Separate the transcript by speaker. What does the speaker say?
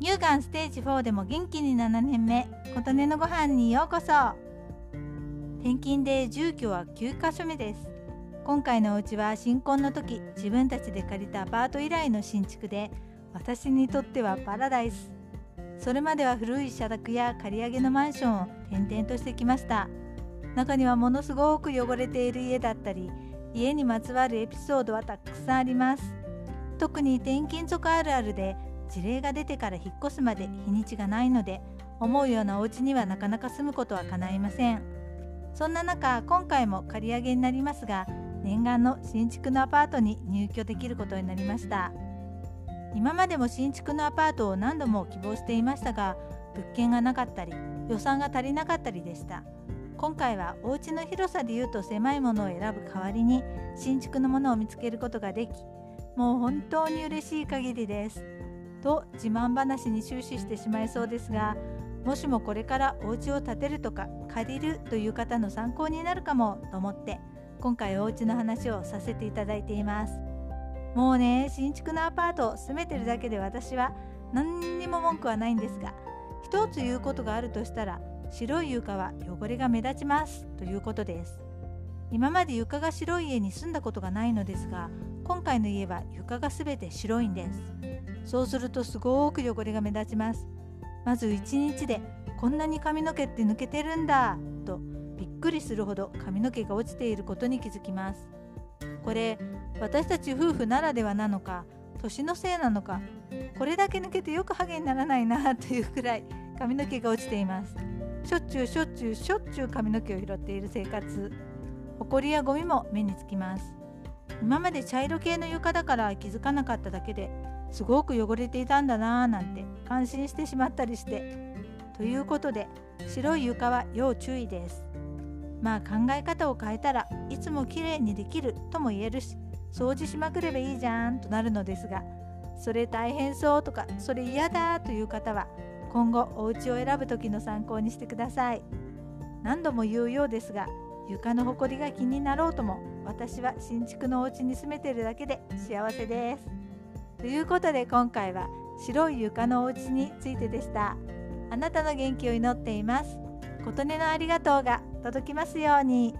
Speaker 1: 乳がんステージ4でも元気に7年目琴音のご飯にようこそ。転勤で住居は9カ所目です。今回のお家は新婚の時自分たちで借りたアパート以来の新築で私にとってはパラダイス。それまでは古い社宅や借り上げのマンションを転々としてきました。中にはものすごく汚れている家だったり家にまつわるエピソードはたくさんあります。特に転勤族あるあるで事例が出てから引っ越すまで日にちがないので思うようなお家にはなかなか住むことは叶いません。そんな中今回も借り上げになりますが念願の新築のアパートに入居できることになりました。今までも新築のアパートを何度も希望していましたが物件がなかったり予算が足りなかったりでした。今回はお家の広さでいうと狭いものを選ぶ代わりに新築のものを見つけることができもう本当に嬉しい限りです。と自慢話に終始してしまいそうですがもしもこれからお家を建てるとか借りるという方の参考になるかもと思って今回お家の話をさせていただいています。もうね新築のアパートを住めてるだけで私は何にも文句はないんですが一つ言うことがあるとしたら白い床は汚れが目立ちますということです。今まで床が白い家に住んだことがないのですが今回の家は床が全て白いんです。そうするとすごく汚れが目立ちます。まず1日でこんなに髪の毛って抜けてるんだ。とびっくりするほど髪の毛が落ちていることに気づきます。これ私たち夫婦ならではなのか年のせいなのかこれだけ抜けてよくハゲにならないな というくらい髪の毛が落ちています。しょっちゅうしょっちゅうしょっちゅう髪の毛を拾っている生活。ほこりやゴミも目につきます。今まで茶色系の床だから気づかなかっただけですごく汚れていたんだなぁなんて感心してしまったりして。ということで白い床は要注意です。まあ考え方を変えたらいつもきれいにできるとも言えるし掃除しまくればいいじゃんとなるのですがそれ大変そうとかそれ嫌だという方は今後お家を選ぶ時の参考にしてください。何度も言うようですが床のほこりが気になろうとも私は新築のお家に住めてるだけで幸せです。ということで今回は白い床のお家についてでしたあなたの元気を祈っています琴音のありがとうが届きますように。